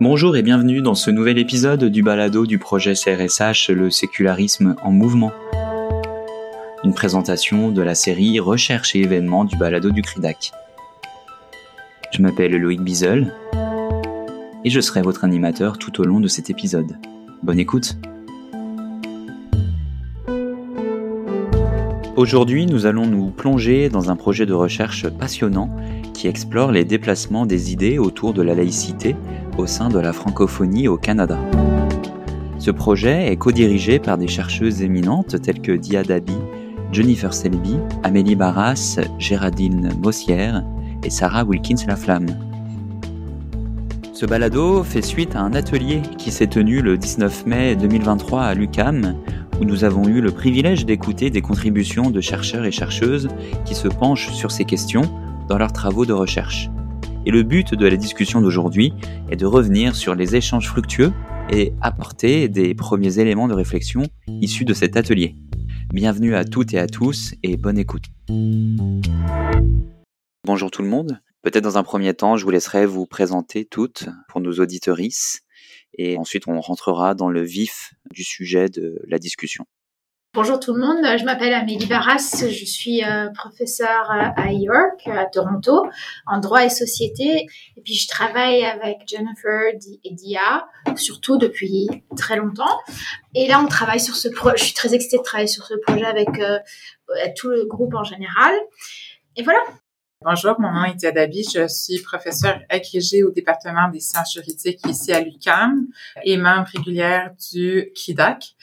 Bonjour et bienvenue dans ce nouvel épisode du balado du projet CRSH Le sécularisme en mouvement. Une présentation de la série Recherche et événements du balado du CRIDAC. Je m'appelle Loïc Bizel et je serai votre animateur tout au long de cet épisode. Bonne écoute Aujourd'hui, nous allons nous plonger dans un projet de recherche passionnant qui explore les déplacements des idées autour de la laïcité au sein de la francophonie au Canada. Ce projet est co-dirigé par des chercheuses éminentes telles que Dia Dabi, Jennifer Selby, Amélie Barras, Géraldine Mossière et Sarah Wilkins Laflamme. Ce balado fait suite à un atelier qui s'est tenu le 19 mai 2023 à l'UCAM, où nous avons eu le privilège d'écouter des contributions de chercheurs et chercheuses qui se penchent sur ces questions dans leurs travaux de recherche. Et le but de la discussion d'aujourd'hui est de revenir sur les échanges fructueux et apporter des premiers éléments de réflexion issus de cet atelier. Bienvenue à toutes et à tous et bonne écoute. Bonjour tout le monde. Peut-être dans un premier temps, je vous laisserai vous présenter toutes pour nos auditorices et ensuite on rentrera dans le vif du sujet de la discussion. Bonjour tout le monde, je m'appelle Amélie Barras, je suis euh, professeure à York, à Toronto, en droit et société, et puis je travaille avec Jennifer et Dia, surtout depuis très longtemps. Et là, on travaille sur ce projet, je suis très excitée de travailler sur ce projet avec euh, tout le groupe en général. Et voilà. Bonjour, mon nom est Dia Dabi, je suis professeure agrégée au département des sciences juridiques ici à l'UQAM et membre régulière du KIDAC.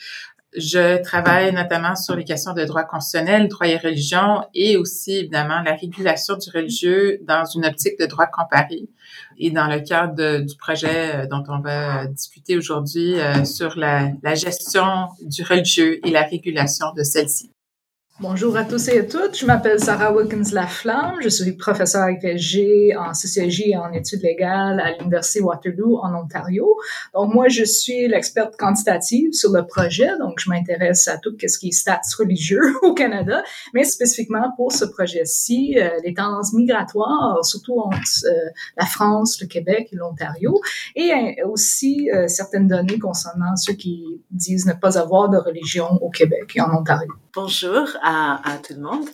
Je travaille notamment sur les questions de droit constitutionnel, droit et religion et aussi évidemment la régulation du religieux dans une optique de droit comparé. Et dans le cadre du projet euh, dont on va discuter aujourd'hui euh, sur la gestion du religieux et la régulation de celle-ci. Bonjour à tous et à toutes. Je m'appelle Sarah Wilkins Laflamme. Je suis professeure agrégée en sociologie et en études légales à l'Université Waterloo en Ontario. Donc, moi, je suis l'experte quantitative sur le projet. Donc, je m'intéresse à tout ce qui est stats religieux au Canada, mais spécifiquement pour ce projet-ci, euh, les tendances migratoires, surtout entre euh, la France, le Québec et l'Ontario, et euh, aussi certaines données concernant ceux qui disent ne pas avoir de religion au Québec et en Ontario. Bonjour à, tout le monde.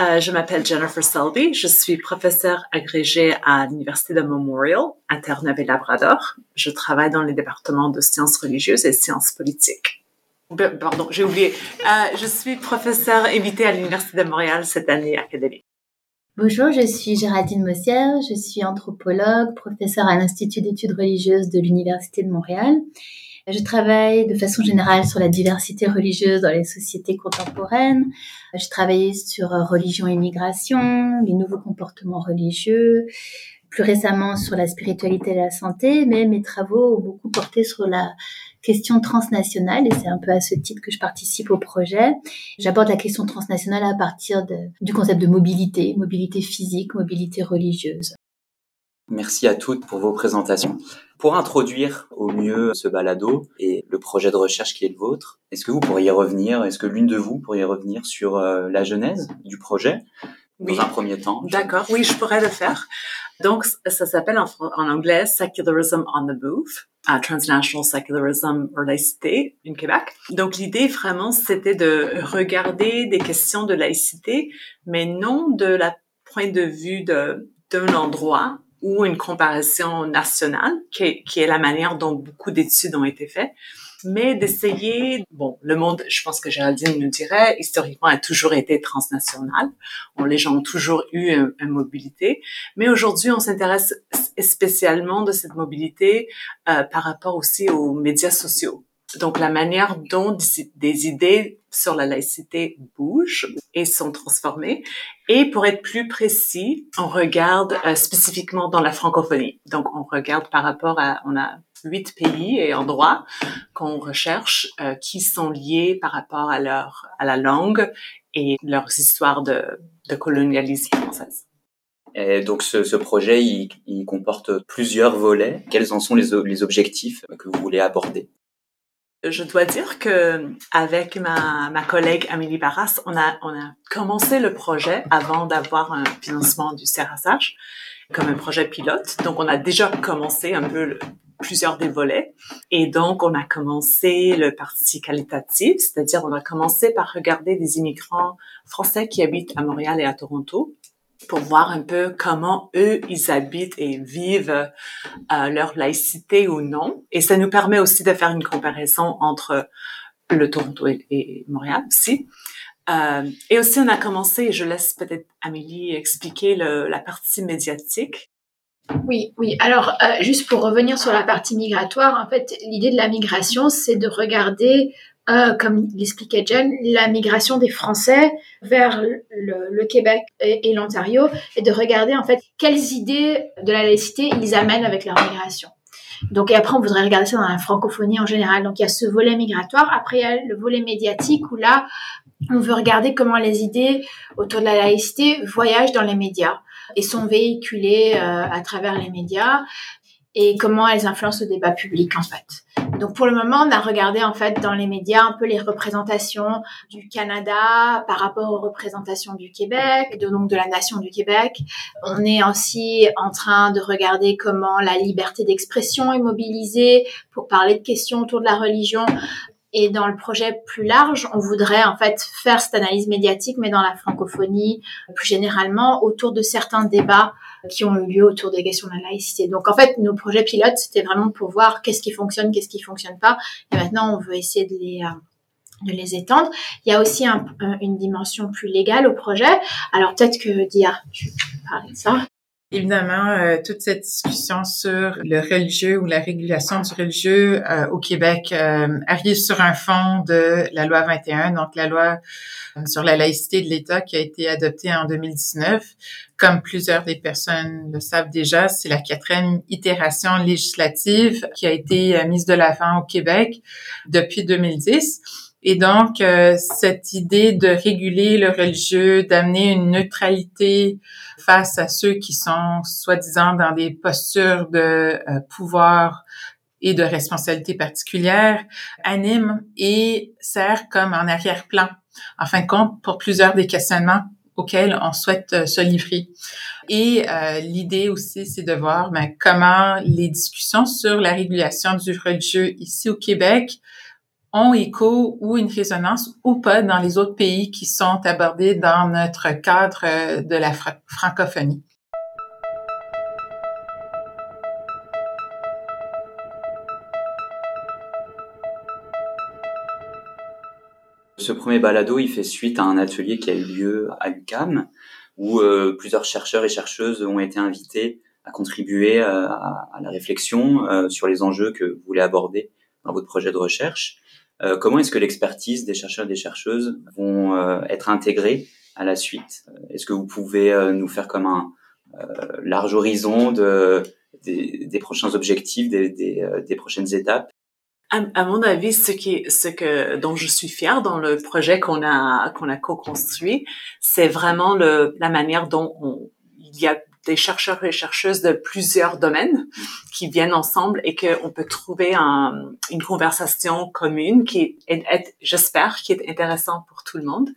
Euh, je m'appelle Jennifer Selby. Je suis professeure agrégée à l'Université de Memorial à Terre-Neuve-et-Labrador. Je travaille dans les départements de sciences religieuses et sciences politiques. Pardon, j'ai oublié. Euh, je suis professeure invitée à l'Université de Montréal cette année académique. Bonjour, je suis Géraldine Mossière, je suis anthropologue, professeure à l'Institut d'études religieuses de l'Université de Montréal je travaille de façon générale sur la diversité religieuse dans les sociétés contemporaines. Je travaille sur religion et migration, les nouveaux comportements religieux, plus récemment sur la spiritualité et la santé, mais mes travaux ont beaucoup porté sur la question transnationale et c'est un peu à ce titre que je participe au projet. J'aborde la question transnationale à partir du concept de mobilité, mobilité physique, mobilité religieuse. Merci à toutes pour vos présentations. Pour introduire au mieux ce balado et le projet de recherche qui est le vôtre, est-ce que vous pourriez revenir, est-ce que l'une de vous pourriez revenir sur euh, la genèse du projet dans un premier temps? D'accord, oui, je pourrais le faire. Donc, ça s'appelle en, anglais Secularism on the Move, uh, Transnational Secularism or Laïcité in Québec. Donc, l'idée vraiment, c'était de regarder des questions de laïcité, mais non de la point de vue d'un endroit ou une comparaison nationale, qui est, la manière dont beaucoup d'études ont été faites, mais d'essayer, bon, le monde, je pense que Géraldine nous dirait, historiquement a toujours été transnational. Les gens ont toujours eu une, mobilité, mais aujourd'hui, on s'intéresse spécialement de cette mobilité euh, par rapport aussi aux médias sociaux. Donc, la manière dont des idées sur la laïcité bougent et sont transformées. Et pour être plus précis, on regarde euh, spécifiquement dans la francophonie. Donc, on regarde par rapport à, on a huit pays et endroits qu'on recherche euh, qui sont liés par rapport à leur, à la langue et leurs histoires de, de colonialisme française. Et donc ce, ce projet, il, il, comporte plusieurs volets. Quels en sont les, les objectifs que vous voulez aborder? Je dois dire que avec ma, ma collègue Amélie Barras, on a, on a commencé le projet avant d'avoir un financement du CRSH comme un projet pilote. Donc, on a déjà commencé un peu plusieurs des volets. Et donc, on a commencé le parti qualitatif, c'est-à-dire on a commencé par regarder des immigrants français qui habitent à Montréal et à Toronto pour voir un peu comment eux, ils habitent et vivent euh, leur laïcité ou non. Et ça nous permet aussi de faire une comparaison entre le Toronto et, Montréal aussi. Euh, et aussi, on a commencé, je laisse peut-être Amélie expliquer la partie médiatique. Oui, oui. Alors, euh, juste pour revenir sur la partie migratoire, en fait, l'idée de la migration, c'est de regarder, euh, comme l'expliquait Jen, la migration des Français vers le, Québec et, et l'Ontario, et de regarder en fait quelles idées de la laïcité ils amènent avec leur migration. Donc, et après, on voudrait regarder ça dans la francophonie en général. Donc, il y a ce volet migratoire. Après, il y a le volet médiatique où là, on veut regarder comment les idées autour de la laïcité voyagent dans les médias et sont véhiculées euh, à travers les médias et comment elles influencent le débat public en fait. Donc pour le moment, on a regardé en fait dans les médias un peu les représentations du Canada par rapport aux représentations du Québec, de donc de la nation du Québec. On est aussi en train de regarder comment la liberté d'expression est mobilisée pour parler de questions autour de la religion et dans le projet plus large, on voudrait en fait faire cette analyse médiatique, mais dans la francophonie, plus généralement, autour de certains débats qui ont eu lieu autour des questions de la laïcité. Donc en fait, nos projets pilotes, c'était vraiment pour voir qu'est-ce qui fonctionne, qu'est-ce qui fonctionne pas. Et maintenant, on veut essayer de les euh, de les étendre. Il y a aussi un, une dimension plus légale au projet. Alors peut-être que Dia, tu peux parler de ça. Évidemment, euh, toute cette discussion sur le religieux ou la régulation du religieux euh, au Québec euh, arrive sur un fond de la loi 21, donc la loi sur la laïcité de l'État qui a été adoptée en 2019. Comme plusieurs des personnes le savent déjà, c'est la quatrième itération législative qui a été mise de l'avant au Québec depuis 2010. Et donc, cette idée de réguler le religieux, d'amener une neutralité face à ceux qui sont soi-disant dans des postures de euh, pouvoir et de responsabilité particulière, anime et sert comme en arrière-plan, en fin de compte, pour plusieurs des questionnements auxquels on souhaite euh, se livrer. Et euh, l'idée aussi, c'est de voir ben, comment les discussions sur la régulation du religieux ici au Québec ont écho ou une résonance ou pas dans les autres pays qui sont abordés dans notre cadre euh, de la francophonie. Ce premier balado, il fait suite à un atelier qui a eu lieu à l'UCAM, où euh, plusieurs chercheurs et chercheuses ont été invités à contribuer euh, à, la réflexion sur les enjeux que vous voulez aborder dans votre projet de recherche. Euh, comment est-ce que l'expertise des chercheurs et des chercheuses vont euh, être intégrées à la suite? Euh, Est-ce que vous pouvez nous faire comme un large horizon de, des, prochains objectifs, des, des, prochaines étapes? À, mon avis, ce qui, ce que dont je suis fière dans le projet qu'on a qu'on a co-construit, c'est vraiment le, la manière dont on, il y a des chercheurs et chercheuses de plusieurs domaines qui viennent ensemble et qu'on peut trouver un, une conversation commune qui est, j'espère, qui est intéressante pour tout le monde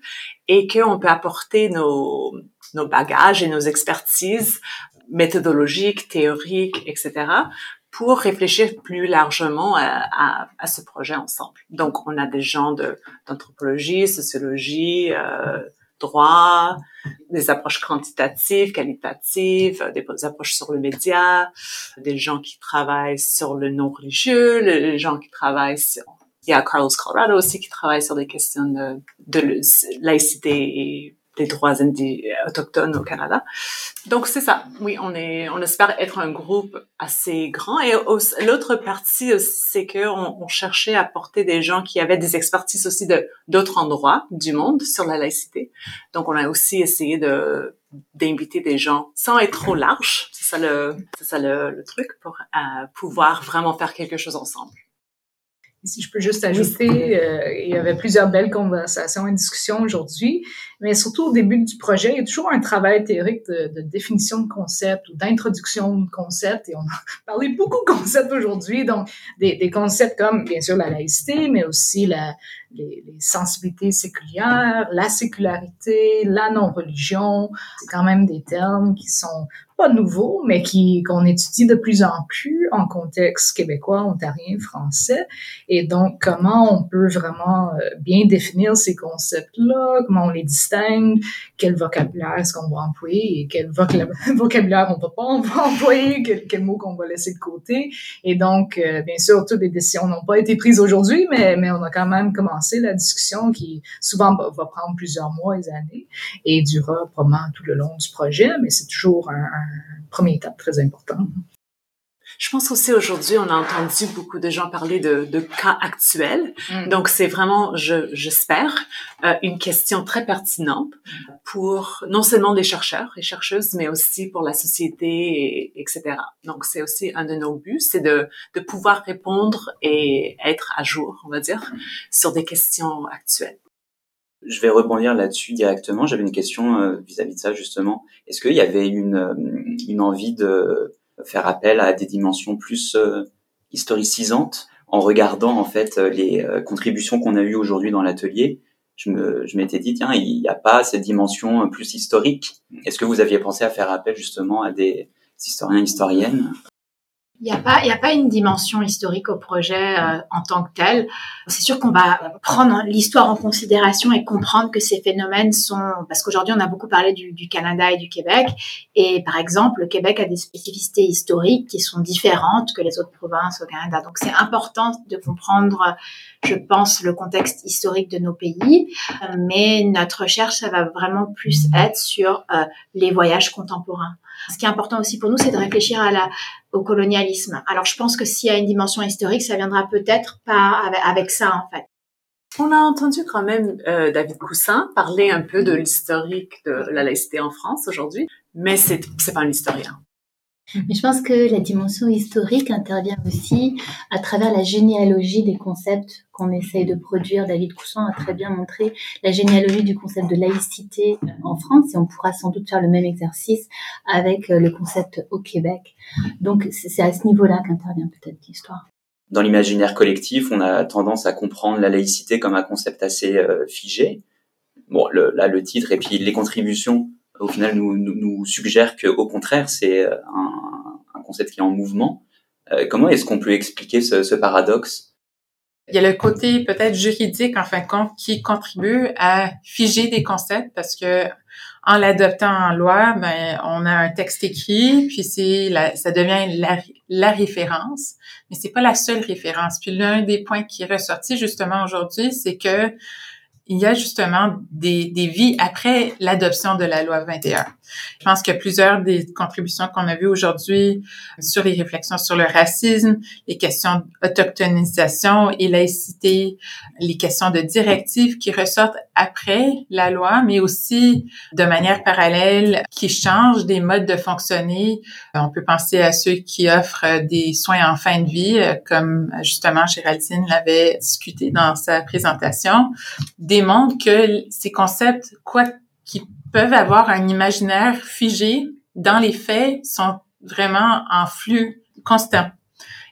et qu'on peut apporter nos, nos bagages et nos expertises méthodologiques, théoriques, etc., pour réfléchir plus largement à, à, ce projet ensemble. Donc, on a des gens d'anthropologie, sociologie, euh, droit, des approches quantitatives, qualitatives, des approches sur le média, des gens qui travaillent sur le non religieux, les gens qui travaillent sur il y a Carlos Colorado aussi qui travaille sur des questions de, de laïcité et des droits autochtones au Canada. Donc c'est ça. Oui, on est, on espère être un groupe assez grand. Et l'autre partie, c'est que on, cherchait à porter des gens qui avaient des expertises aussi de d'autres endroits du monde sur la laïcité. Donc on a aussi essayé de d'inviter des gens sans être trop large. C'est ça le, c'est ça le, truc pour euh, pouvoir vraiment faire quelque chose ensemble. Si je peux juste ajouter, euh, il y avait plusieurs belles conversations et discussions aujourd'hui, mais surtout au début du projet, il y a toujours un travail théorique de, de définition de concept ou d'introduction de concept, et on a parlé beaucoup de concepts aujourd'hui, donc des, des, concepts comme bien sûr la laïcité, mais aussi la, les, les sensibilités séculières, la sécularité, la non-religion, c'est quand même des termes qui sont pas nouveau, mais qui qu'on étudie de plus en plus en contexte québécois, ontarien, français. Et donc, comment on peut vraiment euh, bien définir ces concepts-là, comment on les distingue, quel vocabulaire est-ce qu'on va employer et quel vocabulaire on va pas employer, quel, quel mot qu'on va laisser de côté. Et donc, euh, bien sûr, toutes les décisions n'ont pas été prises aujourd'hui, mais, mais on a quand même commencé la discussion qui souvent va, va prendre plusieurs mois et années et durera probablement tout le long du projet, mais c'est toujours un, un premier étape très important. Je pense aussi aujourd'hui, on a entendu beaucoup de gens parler de, de cas actuels. Mm. Donc, c'est vraiment, je, j'espère, euh, une question très pertinente pour non seulement les chercheurs et chercheuses, mais aussi pour la société, et, etc. Donc, c'est aussi un de nos buts, c'est de, de pouvoir répondre et être à jour, on va dire, sur des questions actuelles. Je vais rebondir là-dessus directement. J'avais une question euh, vis-à-vis de ça justement. Est-ce qu'il y avait une, euh, une envie de faire appel à des dimensions plus euh, historicisantes en regardant en fait les euh, contributions qu'on a eues aujourd'hui dans l'atelier. Je me, je m'étais dit tiens il n'y a pas cette dimension plus historique. Est-ce que vous aviez pensé à faire appel justement à des historiens historiennes? Il n'y a pas, il y a pas une dimension historique au projet euh, en tant que tel. C'est sûr qu'on va prendre l'histoire en considération et comprendre que ces phénomènes sont, parce qu'aujourd'hui on a beaucoup parlé du, du, Canada et du Québec, et par exemple le Québec a des spécificités historiques qui sont différentes que les autres provinces au Canada. Donc c'est important de comprendre, je pense, le contexte historique de nos pays, mais notre recherche ça va vraiment plus être sur euh, les voyages contemporains. Ce qui est important aussi pour nous, c'est de réfléchir à la, au colonialisme. Alors, je pense que s'il y a une dimension historique, ça viendra peut-être pas avec, avec, ça, en fait. On a entendu quand même euh, David Coussin parler un peu de l'historique de la laïcité en France aujourd'hui, mais c'est c'est pas un historien. Mais je pense que la dimension historique intervient aussi à travers la généalogie des concepts qu'on essaye de produire. David Coussin a très bien montré la généalogie du concept de laïcité en France et on pourra sans doute faire le même exercice avec le concept au Québec. Donc c'est à ce niveau-là qu'intervient peut-être l'histoire. Dans l'imaginaire collectif, on a tendance à comprendre la laïcité comme un concept assez euh, figé. Bon, là, le titre et puis les contributions au final nous, nous, nous suggère que au contraire c'est un, un, concept qui est en mouvement. Euh, comment est-ce qu'on peut expliquer ce, ce, paradoxe? Il y a le côté peut-être juridique en fin de compte qui contribue à figer des concepts parce que en l'adoptant en loi, ben on a un texte écrit puis c'est la, ça devient la, la référence, mais c'est pas la seule référence. Puis l'un des points qui est ressorti justement aujourd'hui, c'est que il y a justement des, des vies après l'adoption de la loi 21. Je pense que plusieurs des contributions qu'on a vues aujourd'hui sur les réflexions sur le racisme, les questions d'autochtonisation et laïcité, les questions de directives qui ressortent après la loi, mais aussi de manière parallèle qui changent des modes de fonctionner. On peut penser à ceux qui offrent des soins en fin de vie, comme justement Géraldine l'avait discuté dans sa présentation, démontrent que ces concepts, quoi qui peuvent avoir un imaginaire figé, dans les faits, sont vraiment en flux constant.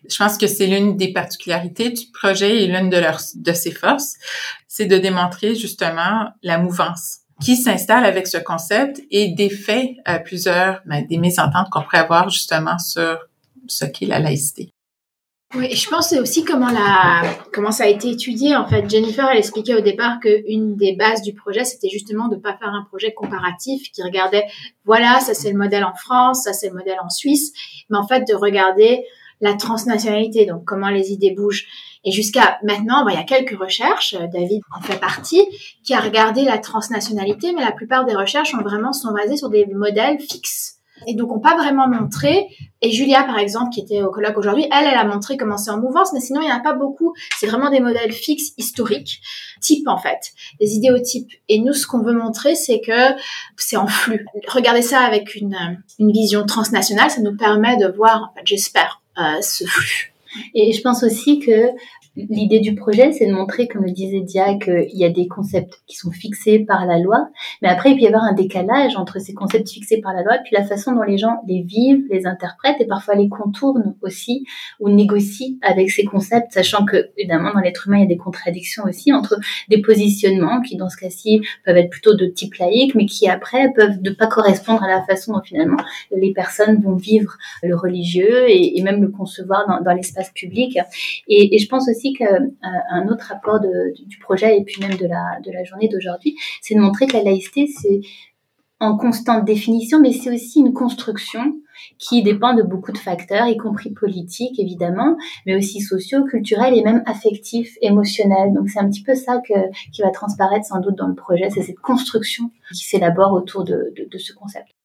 Je pense que c'est l'une des particularités du projet et l'une de leurs de ses forces, c'est de démontrer justement la mouvance qui s'installe avec ce concept et des faits, euh, plusieurs, ben, des mésententes qu'on pourrait avoir justement sur ce qu'est la laïcité. Oui, je pense aussi comment la comment ça a été étudié en fait. Jennifer elle expliquait au départ que une des bases du projet c'était justement de pas faire un projet comparatif qui regardait voilà ça c'est le modèle en France, ça c'est le modèle en Suisse, mais en fait de regarder la transnationalité donc comment les idées bougent. Et jusqu'à maintenant, ben, il y a quelques recherches, David en fait partie, qui a regardé la transnationalité, mais la plupart des recherches ont vraiment sont basées sur des modèles fixes et donc on pas vraiment montré. Et Julia, par exemple, qui était au colloque aujourd'hui, elle, elle a montré comment c'est en mouvance, mais sinon il n'y en a pas beaucoup. C'est vraiment des modèles fixes, historiques, types en fait, des idéotypes. Et nous, ce qu'on veut montrer, c'est que c'est en flux. Regardez ça avec une, vision transnationale, ça nous permet de voir, j'espère, euh, ce flux. Et je pense aussi que L'idée du projet, c'est de montrer, comme le disait Dia, qu'il y a des concepts qui sont fixés par la loi, mais après, il peut y avoir un décalage entre ces concepts fixés par la loi puis la façon dont les gens les vivent, les interprètent et parfois les contournent aussi ou négocient avec ces concepts, sachant que, évidemment, dans l'être humain, il y a des contradictions aussi entre des positionnements qui, dans ce cas-ci, peuvent être plutôt de type laïque, mais qui après peuvent ne pas correspondre à la façon dont finalement les personnes vont vivre le religieux et, même le concevoir dans, l'espace public. Et, je pense aussi qu'un autre rapport du projet et puis même de la, journée d'aujourd'hui, c'est de montrer que la laïcité, c'est en constante définition, mais c'est aussi une construction qui dépend de beaucoup de facteurs, y compris politiques évidemment, mais aussi sociaux, culturels et même affectifs, émotionnels. Donc c'est un petit peu ça qui va transparaître sans doute dans le projet, c'est cette construction qui s'élabore autour de ce concept.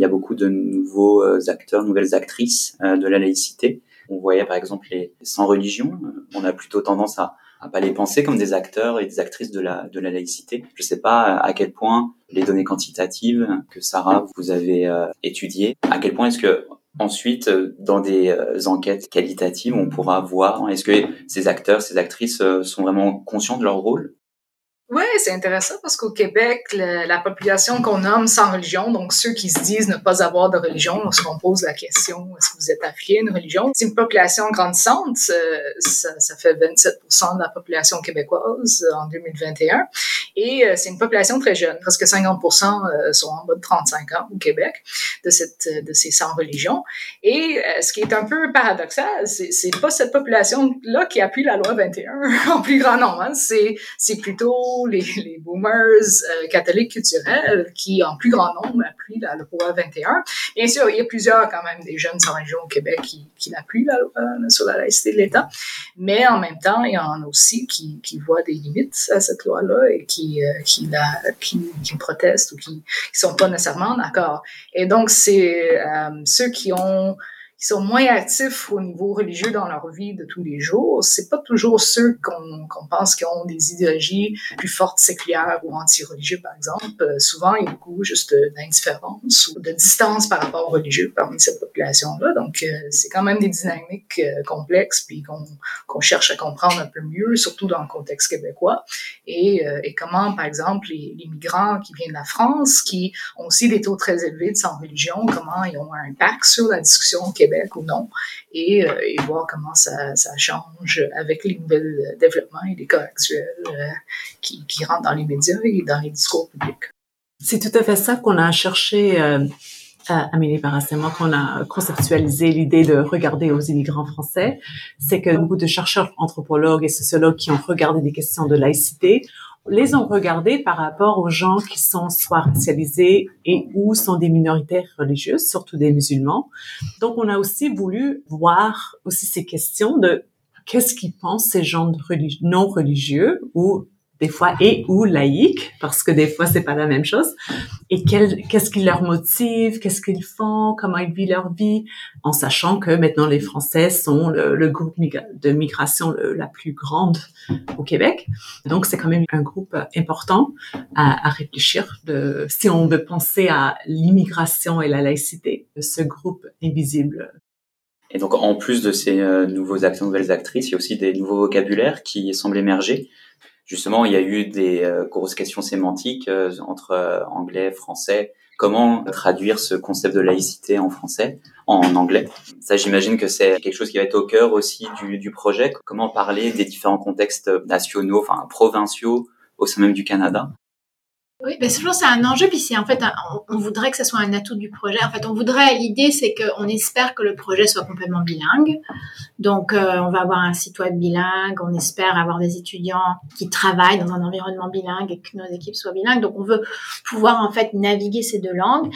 Il y a beaucoup de nouveaux euh, acteurs, nouvelles actrices euh, de la laïcité. On voyait par exemple les sans religion. Euh, on a plutôt tendance à à pas les penser comme des acteurs et des actrices de la de la laïcité. Je sais pas à quel point les données quantitatives que Sarah vous avez étudiées, à quel point est-ce que ensuite dans des enquêtes qualitatives on pourra voir est-ce que ces acteurs, ces actrices sont vraiment conscients de leur rôle? Oui, c'est intéressant parce qu'au Québec, la population qu'on nomme sans religion, donc ceux qui se disent ne pas avoir de religion, lorsqu'on pose la question est-ce que vous êtes affilié à une religion, c'est une population grandissante. Euh, ça, fait 27% de la population québécoise en 2021. Et euh, c'est une population très jeune. Presque 50 euh, sont en bas de 35 ans au Québec de, cette, de ces sans religions. Et ce qui est un peu paradoxal, c'est pas cette population-là qui appuie la loi 21 en plus grand nombre. Hein. C'est plutôt les, boomers euh, catholiques culturels qui, en plus grand nombre, appuient la loi 21. Bien sûr, il y a plusieurs quand même des jeunes sans religion au Québec qui, qui l'appuient la loi euh, sur la laïcité de l'État, mais en même temps, il y en a aussi qui, qui voient des limites à cette loi-là et qui, euh, qui, la, qui, protestent ou qui ne sont pas nécessairement d'accord. Et donc, c'est ceux qui ont qui sont moins actifs au niveau religieux dans leur vie de tous les jours, c'est pas toujours ceux qu'on qu'on pense qui ont des idéologies plus fortes séculaires ou anti-religieux, par exemple. Euh, souvent, il y a beaucoup juste d'indifférence ou de distance par rapport aux religieux parmi cette population-là. Donc, euh, c'est quand même des dynamiques euh, complexes puis qu'on qu'on cherche à comprendre un peu mieux, surtout dans le contexte québécois. Et, et comment, par exemple, les, les, migrants qui viennent de la France, qui ont aussi des taux très élevés de sans-religion, comment ils ont un impact sur la discussion au Ou non, et, euh, et voir comment ça, change avec les nouvelles développements et les cas actuels euh, qui, qui, rentrent dans les médias et dans les discours publics. C'est tout à fait ça qu'on a cherché. Euh, Amélie Barras et moi, qu'on a conceptualisé l'idée de regarder aux immigrants français, c'est que beaucoup de chercheurs, anthropologues et sociologues qui ont regardé des questions de laïcité les ont regardés par rapport aux gens qui sont soit racialisés et ou sont des minorités religieuses, surtout des musulmans. Donc, on a aussi voulu voir aussi ces questions de qu'est-ce qu'ils pensent ces gens non religieux ou des fois et ou laïque parce que des fois c'est pas la même chose. Et qu'est-ce qui leur motive? Qu'est-ce qu'ils font? Comment ils vivent leur vie? En sachant que maintenant les Français sont le, groupe de migration la plus grande au Québec. Donc c'est quand même un groupe important à, à réfléchir de si on veut penser à l'immigration et la laïcité de ce groupe invisible. Et donc, en plus de ces euh, nouveaux acteurs, nouvelles actrices, il y a aussi des nouveaux vocabulaires qui semblent émerger justement, il y a eu des euh, grosses questions sémantiques euh, entre euh, anglais, français. Comment traduire ce concept de laïcité en français, en anglais? Ça, j'imagine que c'est quelque chose qui va être au cœur aussi du, du projet. Comment parler des différents contextes nationaux, enfin provinciaux, au sein même du Canada? Oui, ben toujours c'est un enjeu, puis c'est en fait, on, voudrait que ce soit un atout du projet. En fait, on voudrait, l'idée c'est qu'on espère que le projet soit complètement bilingue. Donc, euh, on va avoir un site web bilingue, on espère avoir des étudiants qui travaillent dans un environnement bilingue et que nos équipes soient bilingues. Donc, on veut pouvoir en fait naviguer ces deux langues.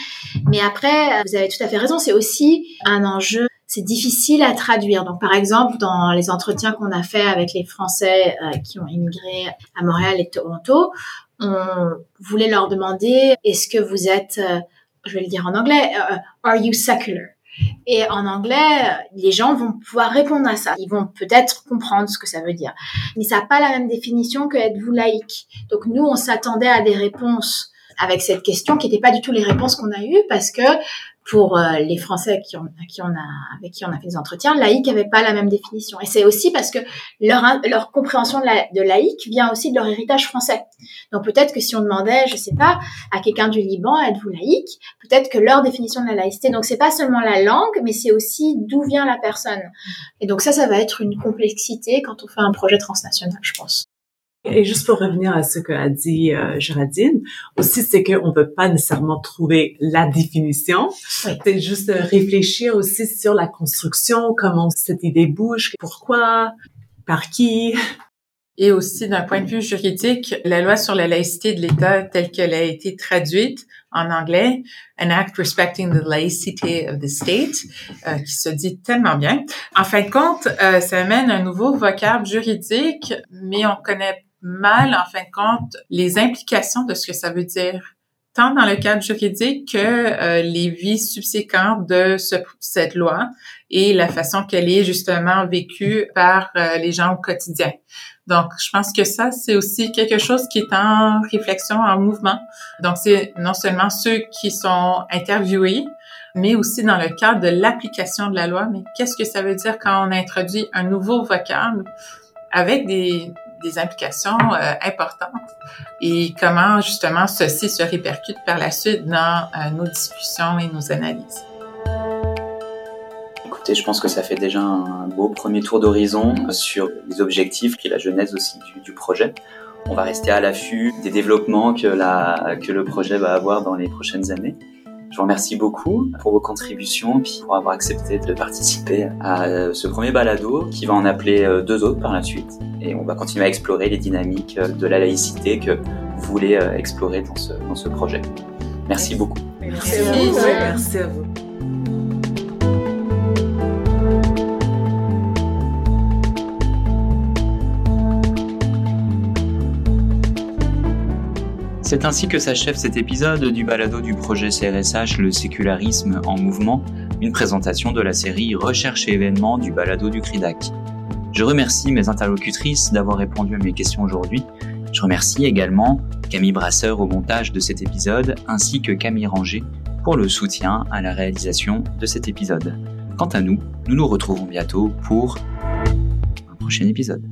Mais après, vous avez tout à fait raison, c'est aussi un enjeu c'est difficile à traduire. Donc, par exemple, dans les entretiens qu'on a fait avec les Français euh, qui ont immigré à Montréal et Toronto, on voulait leur demander est-ce que vous êtes, euh, je vais le dire en anglais, euh, are you secular? Et en anglais, les gens vont pouvoir répondre à ça. Ils vont peut-être comprendre ce que ça veut dire. Mais ça n'a pas la même définition que êtes-vous laïque? Donc nous, on s'attendait à des réponses avec cette question qui n'étaient pas du tout les réponses qu'on a eues parce que pour euh, les Français qui qui on a, avec qui on a fait des entretiens, laïque n'avait pas la même définition. Et c'est aussi parce que leur, leur compréhension de, la, de laïque vient aussi de leur héritage français. Donc peut-être que si on demandait, je sais pas, à quelqu'un du Liban, êtes-vous laïque? Peut-être que leur définition de la laïcité, donc c'est pas seulement la langue, mais c'est aussi d'où vient la personne. Et donc ça, ça va être une complexité quand on fait un projet transnational, je pense. Et juste pour revenir à ce que a dit euh, Géraldine, aussi c'est qu'on peut pas nécessairement trouver la définition. C'est juste réfléchir aussi sur la construction, comment cette idée bouge, pourquoi, par qui. Et aussi d'un point de vue juridique, la loi sur la laïcité de l'État telle qu'elle a été traduite en anglais, An Act Respecting the Laicity of the State, euh, qui se dit tellement bien. En fin de compte, euh, ça amène un nouveau vocable juridique, mais on connaît mal, en fin de compte, les implications de ce que ça veut dire, tant dans le cadre juridique que euh, les vies subséquentes de cette loi et la façon qu'elle est justement vécue par euh, les gens au quotidien. Donc, je pense que ça, c'est aussi quelque chose qui est en réflexion, en mouvement. Donc, c'est non seulement ceux qui sont interviewés, mais aussi dans le cadre de l'application de la loi. Mais qu'est-ce que ça veut dire quand on introduit un nouveau vocable avec des, des implications euh, importantes et comment justement ceci se répercute par la suite dans euh, nos discussions et nos analyses. Écoutez, je pense que ça fait déjà un beau premier tour d'horizon sur les objectifs et la genèse aussi du, du projet. On va rester à l'affût des développements que, la, que le projet va avoir dans les prochaines années. Je vous remercie beaucoup pour vos contributions et pour avoir accepté de participer à euh, ce premier balado qui va en appeler euh, deux autres par la suite. Et on va continuer à explorer les dynamiques euh, de la laïcité que vous voulez explorer dans ce, dans ce projet. Merci beaucoup. Merci, à vous. Merci à vous. C'est ainsi que s'achève cet épisode du balado du projet CRSH Le sécularisme en mouvement, une présentation de la série Recherche et événements du balado du CRIDAC. Je remercie mes interlocutrices d'avoir répondu à mes questions aujourd'hui. Je remercie également Camille Brasseur au montage de cet épisode ainsi que Camille Ranger pour le soutien à la réalisation de cet épisode. Quant à nous, nous nous retrouvons bientôt pour un prochain épisode.